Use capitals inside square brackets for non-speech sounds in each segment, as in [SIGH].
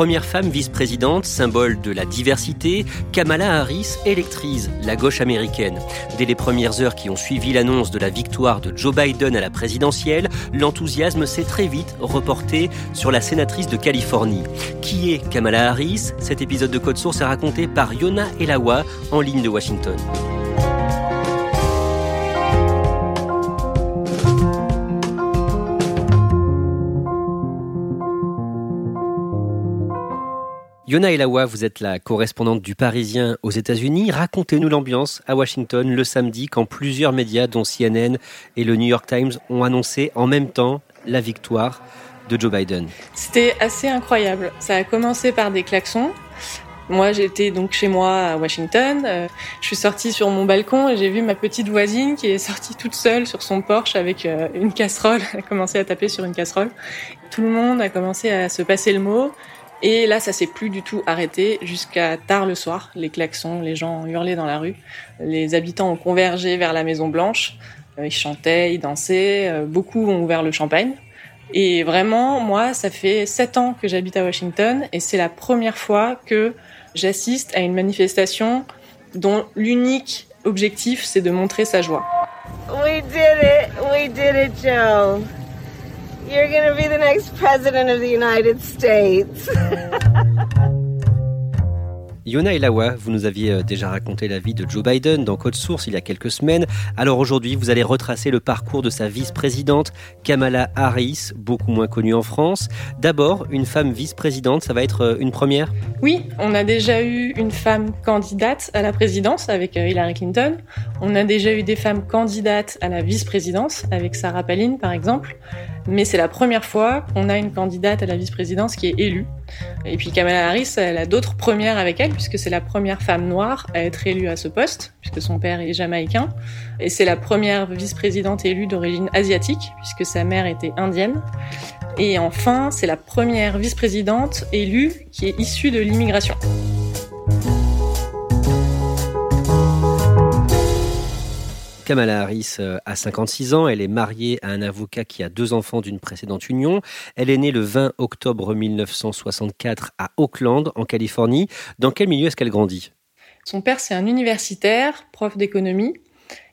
Première femme vice-présidente, symbole de la diversité, Kamala Harris électrise la gauche américaine. Dès les premières heures qui ont suivi l'annonce de la victoire de Joe Biden à la présidentielle, l'enthousiasme s'est très vite reporté sur la sénatrice de Californie. Qui est Kamala Harris? Cet épisode de Code Source est raconté par Yona Elawa en ligne de Washington. Yona Elawa, vous êtes la correspondante du Parisien aux États-Unis. Racontez-nous l'ambiance à Washington le samedi quand plusieurs médias, dont CNN et le New York Times, ont annoncé en même temps la victoire de Joe Biden. C'était assez incroyable. Ça a commencé par des klaxons. Moi, j'étais donc chez moi à Washington. Euh, je suis sortie sur mon balcon et j'ai vu ma petite voisine qui est sortie toute seule sur son porche avec euh, une casserole. [LAUGHS] Elle a commencé à taper sur une casserole. Tout le monde a commencé à se passer le mot. Et là, ça s'est plus du tout arrêté jusqu'à tard le soir. Les klaxons, les gens hurlaient dans la rue. Les habitants ont convergé vers la Maison Blanche. Euh, ils chantaient, ils dansaient. Euh, beaucoup ont ouvert le champagne. Et vraiment, moi, ça fait sept ans que j'habite à Washington et c'est la première fois que j'assiste à une manifestation dont l'unique objectif, c'est de montrer sa joie. We did it! We did it, Joe! You're gonna be the next president of the United States. [LAUGHS] Yona Elawa, vous nous aviez euh, déjà raconté la vie de Joe Biden dans Code Source il y a quelques semaines. Alors aujourd'hui, vous allez retracer le parcours de sa vice-présidente Kamala Harris, beaucoup moins connue en France. D'abord, une femme vice-présidente, ça va être euh, une première? Oui, on a déjà eu une femme candidate à la présidence avec euh, Hillary Clinton. On a déjà eu des femmes candidates à la vice-présidence avec Sarah Palin par exemple. Mais c'est la première fois qu'on a une candidate à la vice-présidence qui est élue. Et puis Kamala Harris, elle a d'autres premières avec elle, puisque c'est la première femme noire à être élue à ce poste, puisque son père est jamaïcain. Et c'est la première vice-présidente élue d'origine asiatique, puisque sa mère était indienne. Et enfin, c'est la première vice-présidente élue qui est issue de l'immigration. Kamala Harris euh, a 56 ans, elle est mariée à un avocat qui a deux enfants d'une précédente union. Elle est née le 20 octobre 1964 à Oakland, en Californie. Dans quel milieu est-ce qu'elle grandit? Son père, c'est un universitaire, prof d'économie,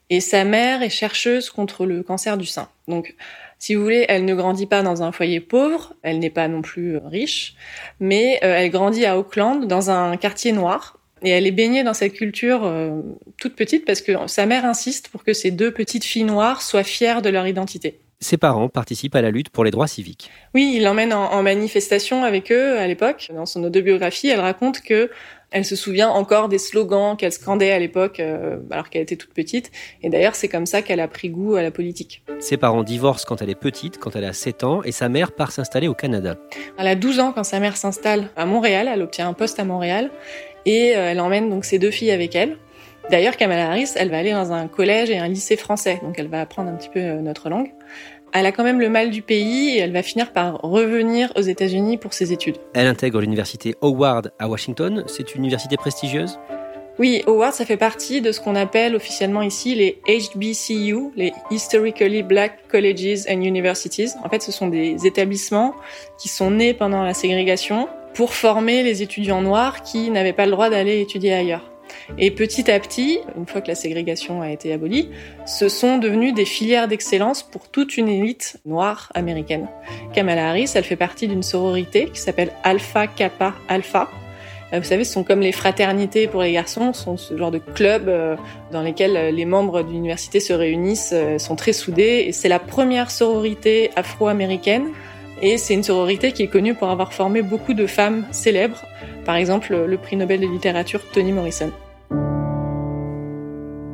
et sa mère est chercheuse contre le cancer du sein. Donc, si vous voulez, elle ne grandit pas dans un foyer pauvre, elle n'est pas non plus riche, mais euh, elle grandit à Oakland, dans un quartier noir, et elle est baignée dans cette culture euh, toute petite parce que sa mère insiste pour que ces deux petites filles noires soient fières de leur identité. Ses parents participent à la lutte pour les droits civiques. Oui, il l'emmène en, en, manifestation avec eux à l'époque. Dans son autobiographie, elle raconte que elle se souvient encore des slogans qu'elle scandait à l'époque, euh, alors qu'elle était toute petite. Et d'ailleurs, c'est comme ça qu'elle a pris goût à la politique. Ses parents divorcent quand elle est petite, quand elle a 7 ans, et sa mère part s'installer au Canada. Elle a 12 ans quand sa mère s'installe à Montréal. Elle obtient un poste à Montréal et euh, elle emmène donc ses deux filles avec elle. D'ailleurs, Kamala Harris, elle va aller dans un collège et un lycée français, donc elle va apprendre un petit peu euh, notre langue. Elle a quand même le mal du pays et elle va finir par revenir aux États-Unis pour ses études. Elle intègre l'université Howard à Washington. C'est une université prestigieuse? Oui, Howard, ça fait partie de ce qu'on appelle officiellement ici les HBCU, les Historically Black Colleges and Universities. En fait, ce sont des établissements qui sont nés pendant la ségrégation pour former les étudiants noirs qui n'avaient pas le droit d'aller étudier ailleurs. Et petit à petit, une fois que la ségrégation a été abolie, ce sont devenus des filières d'excellence pour toute une élite noire américaine. Kamala Harris, elle fait partie d'une sororité qui s'appelle Alpha Kappa Alpha. Euh, vous savez, ce sont comme les fraternités pour les garçons, ce sont ce genre de clubs euh, dans lesquels euh, les membres d'une université se réunissent, sont très soudés. Et c'est la première sororité afro-américaine. Et c'est une sororité qui est connue pour avoir formé beaucoup de femmes célèbres. Par exemple, le prix Nobel de littérature Toni Morrison.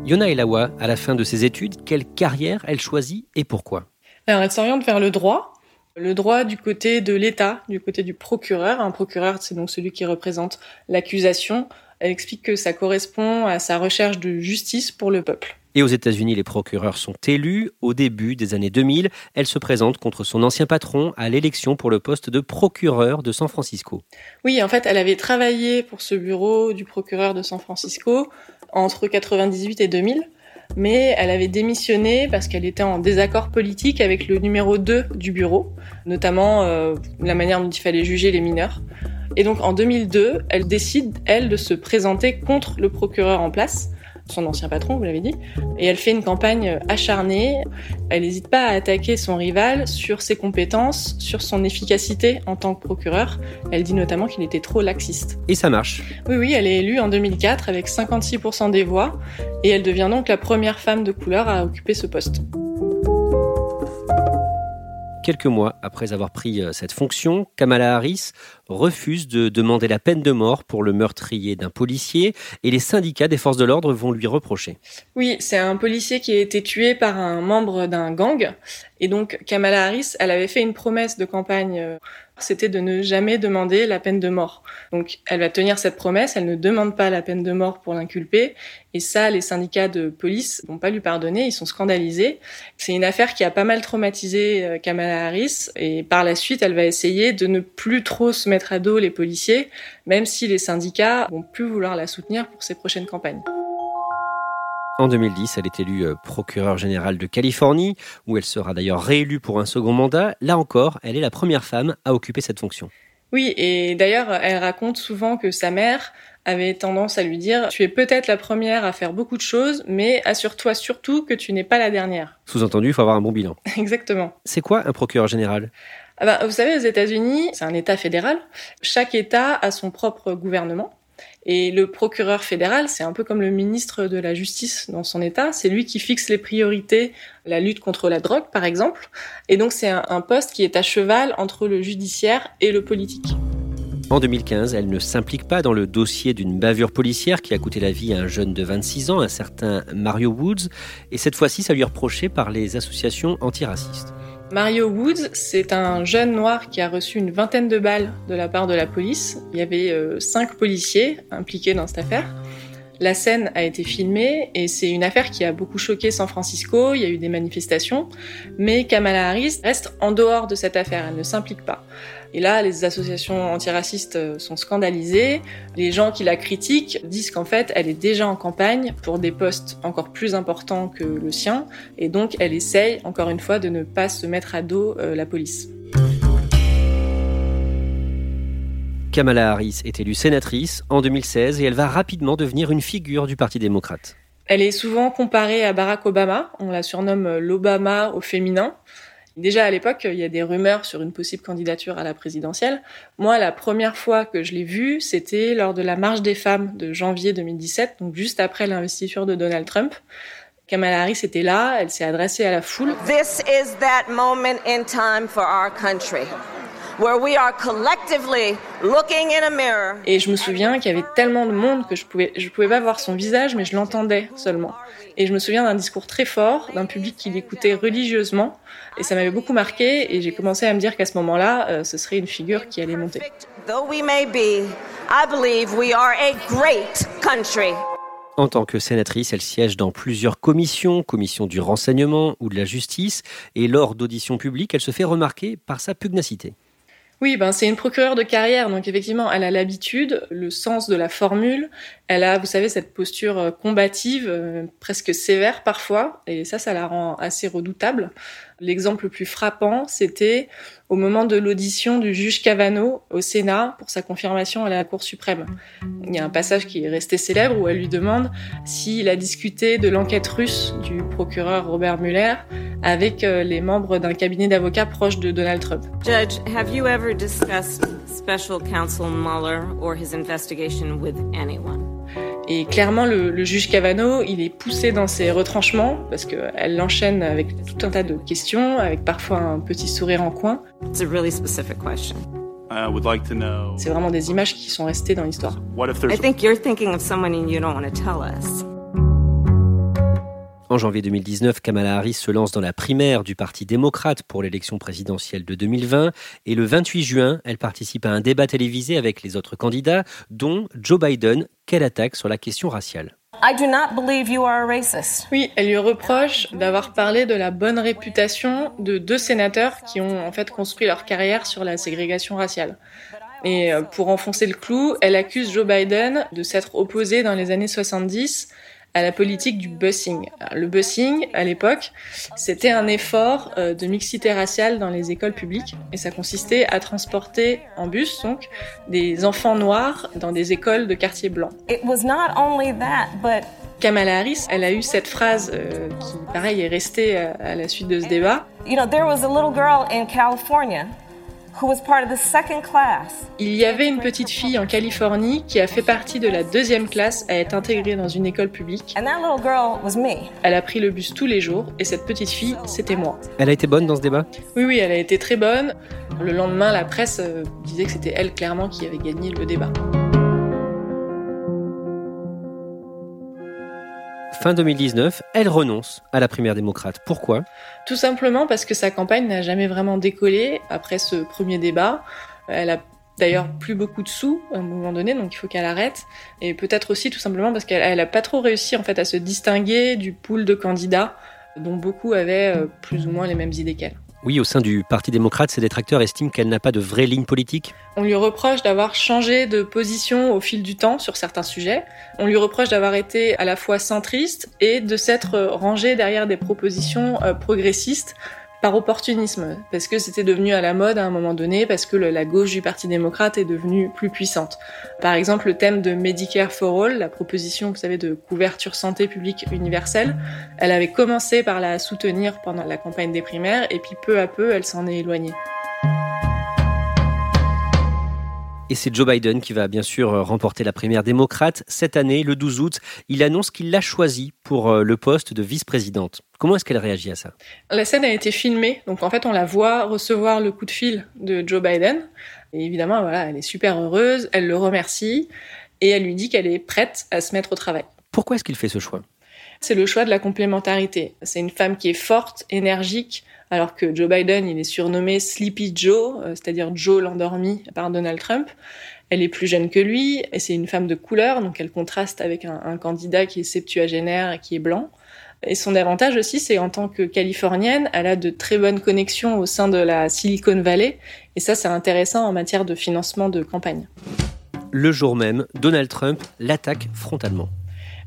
Yona Elawa, à la fin de ses études, quelle carrière elle choisit et pourquoi? Alors, elle s'oriente vers le droit. Le droit du côté de l'État, du côté du procureur. Un procureur, c'est donc celui qui représente l'accusation. Elle explique que ça correspond à sa recherche de justice pour le peuple. Et aux États-Unis, les procureurs sont élus. Au début des années 2000, elle se présente contre son ancien patron à l'élection pour le poste de procureur de San Francisco. Oui, en fait, elle avait travaillé pour ce bureau du procureur de San Francisco entre 98 et 2000, mais elle avait démissionné parce qu'elle était en désaccord politique avec le numéro 2 du bureau, notamment euh, la manière dont il fallait juger les mineurs. Et donc en 2002, elle décide, elle, de se présenter contre le procureur en place son ancien patron, vous l'avez dit, et elle fait une campagne acharnée. Elle n'hésite pas à attaquer son rival sur ses compétences, sur son efficacité en tant que procureur. Elle dit notamment qu'il était trop laxiste. Et ça marche Oui, oui, elle est élue en 2004 avec 56% des voix, et elle devient donc la première femme de couleur à occuper ce poste. Quelques mois après avoir pris euh, cette fonction, Kamala Harris refuse de demander la peine de mort pour le meurtrier d'un policier et les syndicats des forces de l'ordre vont lui reprocher. Oui, c'est un policier qui a été tué par un membre d'un gang et donc Kamala Harris, elle avait fait une promesse de campagne euh, c'était de ne jamais demander la peine de mort. Donc elle va tenir cette promesse, elle ne demande pas la peine de mort pour l'inculpé, et ça, les syndicats de police vont pas lui pardonner, ils sont scandalisés. C'est une affaire qui a pas mal traumatisé euh, Kamala Harris, et par la suite, elle va essayer de ne plus trop se mettre à dos les policiers, même si les syndicats vont plus vouloir la soutenir pour ses prochaines campagnes. En 2010, elle est élue euh, procureure générale de Californie, où elle sera d'ailleurs réélue pour un second mandat. Là encore, elle est la première femme à occuper cette fonction. Oui, et d'ailleurs, elle raconte souvent que sa mère avait tendance à lui dire Tu es peut-être la première à faire beaucoup de choses, mais assure-toi surtout que tu n'es pas la dernière. Sous-entendu, il faut avoir un bon bilan. [LAUGHS] Exactement. C'est quoi un procureur général? Ah ben, Vous savez, aux États-Unis, c'est un État fédéral. Chaque État a son propre gouvernement. Et le procureur fédéral, c'est un peu comme le ministre de la Justice dans son État. C'est lui qui fixe les priorités, la lutte contre la drogue, par exemple. Et donc, c'est un, poste qui est à cheval entre le judiciaire et le politique. En 2015, elle ne s'implique pas dans le dossier d'une bavure policière qui a coûté la vie à un jeune de 26 ans, un certain Mario Woods, et cette fois-ci, ça lui est reproché par les associations antiracistes. Mario Woods, c'est un jeune noir qui a reçu une vingtaine de balles de la part de la police. Il y avait euh, cinq policiers impliqués dans cette affaire. La scène a été filmée et c'est une affaire qui a beaucoup choqué San Francisco. Il y a eu des manifestations, mais Kamala Harris reste en dehors de cette affaire. Elle ne s'implique pas. Et là, les associations antiracistes euh, sont scandalisées. Les gens qui la critiquent disent qu'en fait, elle est déjà en campagne pour des postes encore plus importants que le sien. Et donc, elle essaye, encore une fois, de ne pas se mettre à dos euh, la police. Kamala Harris est élue sénatrice en 2016 et elle va rapidement devenir une figure du Parti démocrate. Elle est souvent comparée à Barack Obama. On la surnomme l'Obama au féminin. Déjà à l'époque, il y a des rumeurs sur une possible candidature à la présidentielle. Moi, la première fois que je l'ai vue, c'était lors de la marche des femmes de janvier 2017, donc juste après l'investiture de Donald Trump. Kamala Harris était là, elle s'est adressée à la foule. This is that moment in time for our country. Where we are collectively looking in a mirror. Et je me souviens qu'il y avait tellement de monde que je pouvais, je pouvais pas voir son visage, mais je l'entendais seulement. Et je me souviens d'un discours très fort, d'un public qui l'écoutait religieusement. Et ça m'avait beaucoup marqué. Et j'ai commencé à me dire qu'à ce moment-là, euh, ce serait une figure qui allait monter. En tant que sénatrice, elle siège dans plusieurs commissions, commission du renseignement ou de la justice, et lors d'auditions publiques, elle se fait remarquer par sa pugnacité. Oui, ben c'est une procureure de carrière, donc effectivement, elle a l'habitude, le sens de la formule. Elle a, vous savez, cette posture euh, combative, euh, presque sévère parfois, et ça, ça la rend assez redoutable. L'exemple le plus frappant, c'était au moment de l'audition du juge Cavano au Sénat pour sa confirmation à la Cour suprême. Il y a un passage qui est resté célèbre où elle lui demande s'il a discuté de l'enquête russe du procureur Robert Mueller avec euh, les membres d'un cabinet d'avocats proche de Donald Trump. Judge, have you ever discussed special counsel Mueller or his investigation with anyone? Et clairement, le, le, juge Cavano, il est poussé dans ses retranchements parce qu'elle l'enchaîne avec tout un tas de questions, avec parfois un petit sourire en coin. It's a really specific question. I would like to know. C'est vraiment des images qui sont restées dans l'histoire. What if there's I think you're thinking of someone and you don't want to tell us. En janvier 2019, Kamala Harris se lance dans la primaire du Parti démocrate pour l'élection présidentielle de 2020 et le 28 juin, elle participe à un débat télévisé avec les autres candidats, dont Joe Biden, qu'elle attaque sur la question raciale? I do not believe you are a racist. Oui, elle lui reproche d'avoir parlé de la bonne réputation de deux sénateurs qui ont en fait construit leur carrière sur la ségrégation raciale. Et euh, pour enfoncer le clou, elle accuse Joe Biden de s'être opposé dans les années 70 à la politique du busing. Le busing, à l'époque, c'était un effort euh, de mixité raciale dans les écoles publiques et ça consistait à transporter en bus donc des enfants noirs dans des écoles de quartiers blancs. It was not only that, but Kamala Harris, elle a eu cette phrase euh, qui, pareil, est restée à, à la suite de ce débat. you know, there was a little girl in California Il y avait une petite fille en Californie qui a fait partie de la deuxième classe à être intégrée dans une école publique. And that little girl was me. Elle a pris le bus tous les jours et cette petite fille, c'était moi. Elle a été bonne dans ce débat? Oui, oui, elle a été très bonne. Le lendemain, la presse euh, disait que c'était elle clairement qui avait gagné le débat. Fin 2019, elle renonce à la primaire démocrate. Pourquoi? Tout simplement parce que sa campagne n'a jamais vraiment décollé après ce premier débat. Elle a d'ailleurs plus beaucoup de sous à un moment donné, donc il faut qu'elle arrête. Et peut-être aussi tout simplement parce qu'elle n'a pas trop réussi en fait à se distinguer du pool de candidats dont beaucoup avaient euh, plus ou moins les mêmes idées qu'elle. Oui, au sein du Parti démocrate, ses détracteurs estiment qu'elle n'a pas de vraie ligne politique. On lui reproche d'avoir changé de position au fil du temps sur certains sujets. On lui reproche d'avoir été à la fois centriste et de s'être rangé derrière des propositions euh, progressistes par opportunisme, parce que c'était devenu à la mode à un moment donné, parce que la gauche du Parti démocrate est devenue plus puissante. Par exemple, le thème de Medicare for All, la proposition, vous savez, de couverture santé publique universelle, elle avait commencé par la soutenir pendant la campagne des primaires, et puis peu à peu, elle s'en est éloignée. Et c'est Joe Biden qui va bien sûr remporter la primaire démocrate. Cette année, le 12 août, il annonce qu'il l'a choisi pour euh, le poste de vice-présidente. Comment est-ce qu'elle réagit à ça? La scène a été filmée, donc en fait on la voit recevoir le coup de fil de Joe Biden. Et évidemment, voilà, elle est super heureuse, elle le remercie et elle lui dit qu'elle est prête à se mettre au travail. Pourquoi est-ce qu'il fait ce choix? C'est le choix de la complémentarité. C'est une femme qui est forte, énergique, alors que Joe Biden, il est surnommé Sleepy Joe, euh, c'est-à-dire Joe l'endormi par Donald Trump. Elle est plus jeune que lui et c'est une femme de couleur, donc elle contraste avec un, un candidat qui est septuagénaire et qui est blanc. Et son avantage aussi, c'est en tant que californienne, elle a de très bonnes connexions au sein de la Silicon Valley. Et ça, c'est intéressant en matière de financement de campagne. Le jour même, Donald Trump l'attaque frontalement.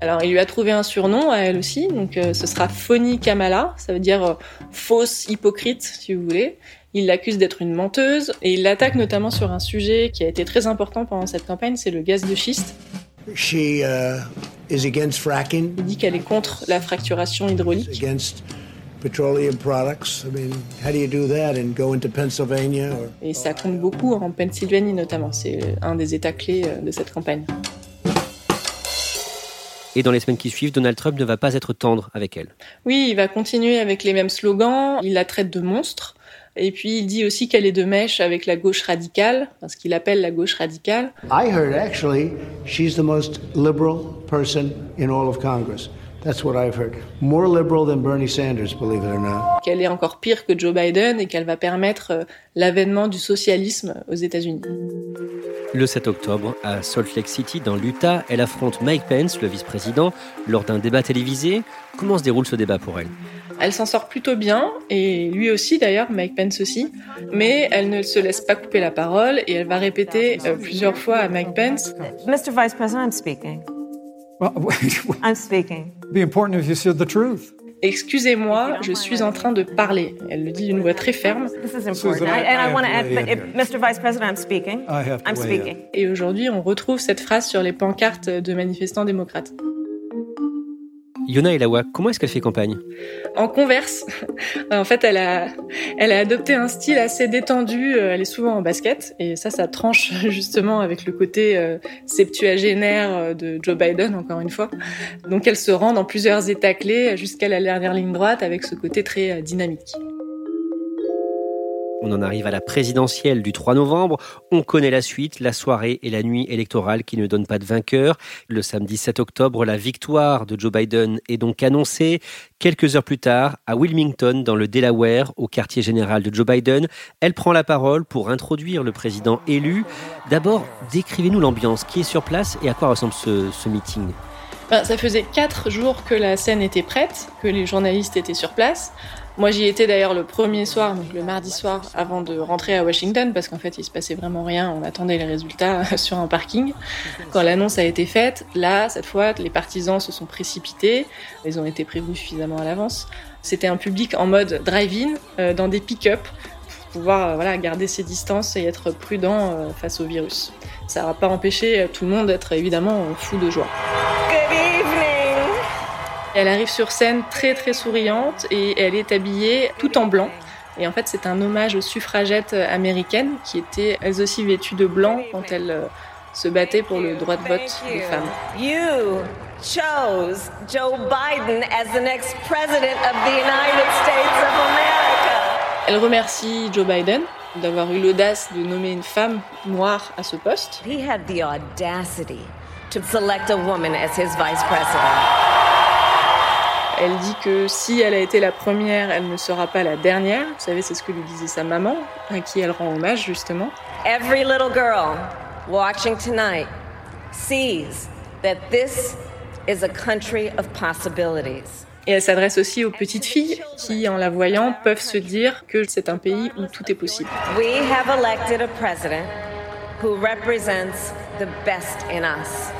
Alors, il lui a trouvé un surnom à elle aussi, donc euh, ce sera Phony Kamala, ça veut dire euh, fausse hypocrite, si vous voulez. Il l'accuse d'être une menteuse et il l'attaque notamment sur un sujet qui a été très important pendant cette campagne, c'est le gaz de schiste. She uh, is against fracking, Il dit qu'elle est contre la fracturation hydraulique. against petroleum products. I mean, how do you do that and go into Pennsylvania or Et ça compte beaucoup en Pennsylvanie notamment, c'est un des états clés euh, de cette campagne. Et dans les semaines qui suivent, Donald Trump ne va pas être tendre avec elle. Oui, il va continuer avec les mêmes slogans, il la traite de monstre, et puis il dit aussi qu'elle est de mèche avec la gauche radicale, ce qu'il appelle la gauche radicale. I heard actually she's the most liberal person in all of Congress. That's what I've heard. More liberal than Bernie Sanders, believe it or not. Qu'elle est encore pire que Joe Biden et qu'elle va permettre euh, l'avènement du socialisme aux États-Unis. Le 7 octobre, à Salt Lake City, dans l'Utah, elle affronte Mike Pence, le vice-président, lors d'un débat télévisé. Comment se déroule ce débat pour elle? Elle s'en sort plutôt bien, et lui aussi d'ailleurs, Mike Pence aussi, mais elle ne se laisse pas couper la parole et elle va répéter euh, plusieurs fois à Mike Pence Mr. Vice President, I'm speaking. [LAUGHS] I'm speaking. be important if you said the truth. Excusez-moi, je suis en train de parler. Elle le dit d'une voix très ferme. This is important. I, and I want to add, but if, Mr. Vice President, I'm speaking. I have to I'm weigh in. speaking. Et aujourd'hui, on retrouve cette phrase sur les pancartes de manifestants démocrates. Yona Elawa, comment est-ce qu'elle fait campagne? En converse, [LAUGHS] en fait, elle a, elle a adopté un style assez détendu. euh, Elle est souvent en basket, et ça, ça tranche [LAUGHS] justement avec le côté euh, septuagénaire euh, de Joe Biden, encore une fois. Donc, elle se rend dans plusieurs états clés jusqu'à la dernière ligne droite avec ce côté très dynamique. On en arrive à la présidentielle du 3 novembre. On connaît la suite, la soirée et la nuit électorale qui ne donnent pas de vainqueur. Le samedi 7 octobre, la victoire de Joe Biden est donc annoncée. Quelques heures plus tard, à Wilmington, dans le Delaware, au quartier général de Joe Biden, elle prend la parole pour introduire le président élu. D'abord, décrivez-nous l'ambiance qui est sur place et à quoi ressemble ce, ce meeting? Ben, ça faisait quatre jours que la scène était prête, que les journalistes étaient sur place. Moi, j'y étais d'ailleurs le premier soir, donc le mardi soir, avant de rentrer à Washington, parce qu'en fait, il se passait vraiment rien. On attendait les résultats [LAUGHS] sur un parking. Quand l'annonce a été faite, là, cette fois, les partisans se sont précipités. Ils ont été prévenus suffisamment à l'avance. C'était un public en mode drive-in, euh, dans des pick-up, pour pouvoir euh, voilà, garder ses distances et être prudent euh, face au virus. Ça n'a pas empêché tout le monde d'être évidemment fou de joie. Elle arrive sur scène très très souriante et elle est habillée tout en blanc. Et en fait, c'est un hommage aux suffragettes américaines qui étaient elles aussi vêtues de blanc quand elles euh, se battaient pour le droit de vote des you. femmes. You chose Joe Biden as the next president of the United States of America. Elle remercie Joe Biden d'avoir eu l'audace de nommer une femme noire à ce poste. He had the audacity to select a woman as his vice president. Elle dit que si elle a été la première, elle ne sera pas la dernière. Vous savez, c'est ce que lui disait sa maman, à qui elle rend hommage justement. Every little girl watching tonight sees that this is a country of possibilities. Et elle s'adresse aussi aux petites filles qui, en la voyant, peuvent se dire que c'est un pays où tout est possible. We have elected a president who represents the best in us,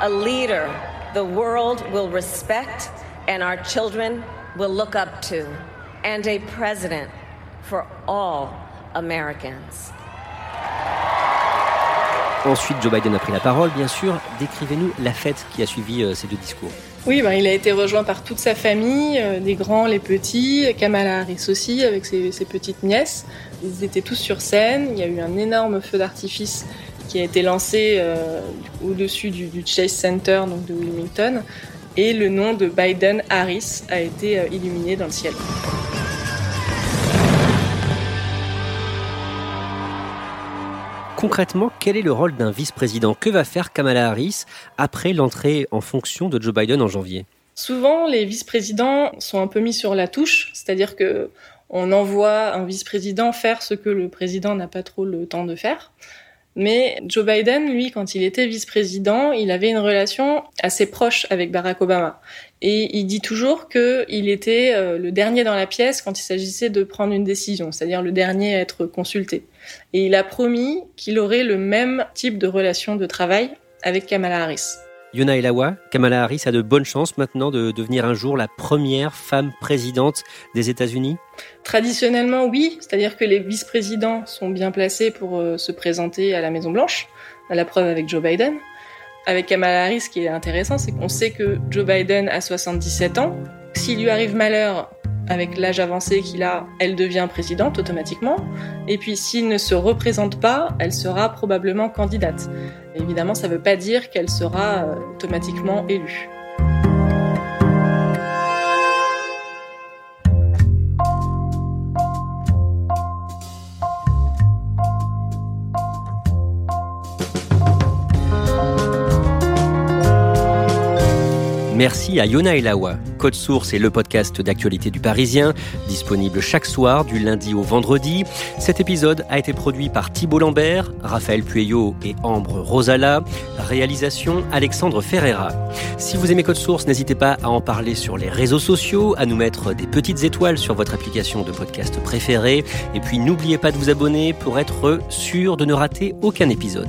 a leader the world will respect and our children will look up to, and a president for all Americans. Ensuite, Joe Biden a pris la parole, bien sûr. Décrivez-nous la fête qui a suivi euh, ces deux discours. Oui, ben, il a été rejoint par toute sa famille, euh, les grands, les petits, Kamala Harris aussi, avec ses, ses petites nièces. Ils étaient tous sur scène. Il y a eu un énorme feu d'artifice qui a été lancé euh, au-dessus du, du Chase Center, donc de Wilmington. Et le nom de Biden Harris a été euh, illuminé dans le ciel. Concrètement, quel est le rôle d'un vice-président? Que va faire Kamala Harris après l'entrée en fonction de Joe Biden en janvier? Souvent, les vice-présidents sont un peu mis sur la touche, c'est-à-dire que on envoie un vice-président faire ce que le président n'a pas trop le temps de faire. Mais Joe Biden, lui, quand il était vice-président, il avait une relation assez proche avec Barack Obama. Et il dit toujours qu'il était euh, le dernier dans la pièce quand il s'agissait de prendre une décision, c'est-à-dire le dernier à être consulté. Et il a promis qu'il aurait le même type de relation de travail avec Kamala Harris. Yona Elawa, Kamala Harris a de bonnes chances maintenant de devenir un jour la première femme présidente des États-Unis Traditionnellement, oui, c'est-à-dire que les vice-présidents sont bien placés pour euh, se présenter à la Maison Blanche, à la preuve avec Joe Biden. Avec Kamala Harris, ce qui est intéressant, c'est qu'on sait que Joe Biden a 77 ans. S'il lui arrive malheur avec l'âge avancé qu'il a, elle devient présidente automatiquement. Et puis s'il ne se représente pas, elle sera probablement candidate. Évidemment, ça ne veut pas dire qu'elle sera euh, automatiquement élue. Merci à Yona Elawa. Code Source est le podcast d'actualité du Parisien, disponible chaque soir du lundi au vendredi. Cet épisode a été produit par Thibault Lambert, Raphaël Pueyo et Ambre Rosala. Réalisation Alexandre Ferreira. Si vous aimez Code Source, n'hésitez pas à en parler sur les réseaux sociaux, à nous mettre des petites étoiles sur votre application de podcast préférée. Et puis n'oubliez pas de vous abonner pour être sûr de ne rater aucun épisode.